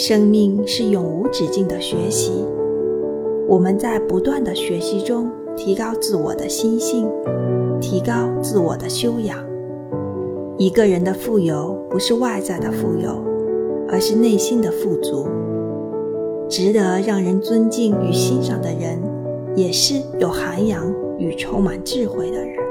生命是永无止境的学习。我们在不断的学习中提高自我的心性提高自我的修养。一个人的富有不是外在的富有而是内心的富足。值得让人尊敬与欣赏的人也是有涵养与充满智慧的人。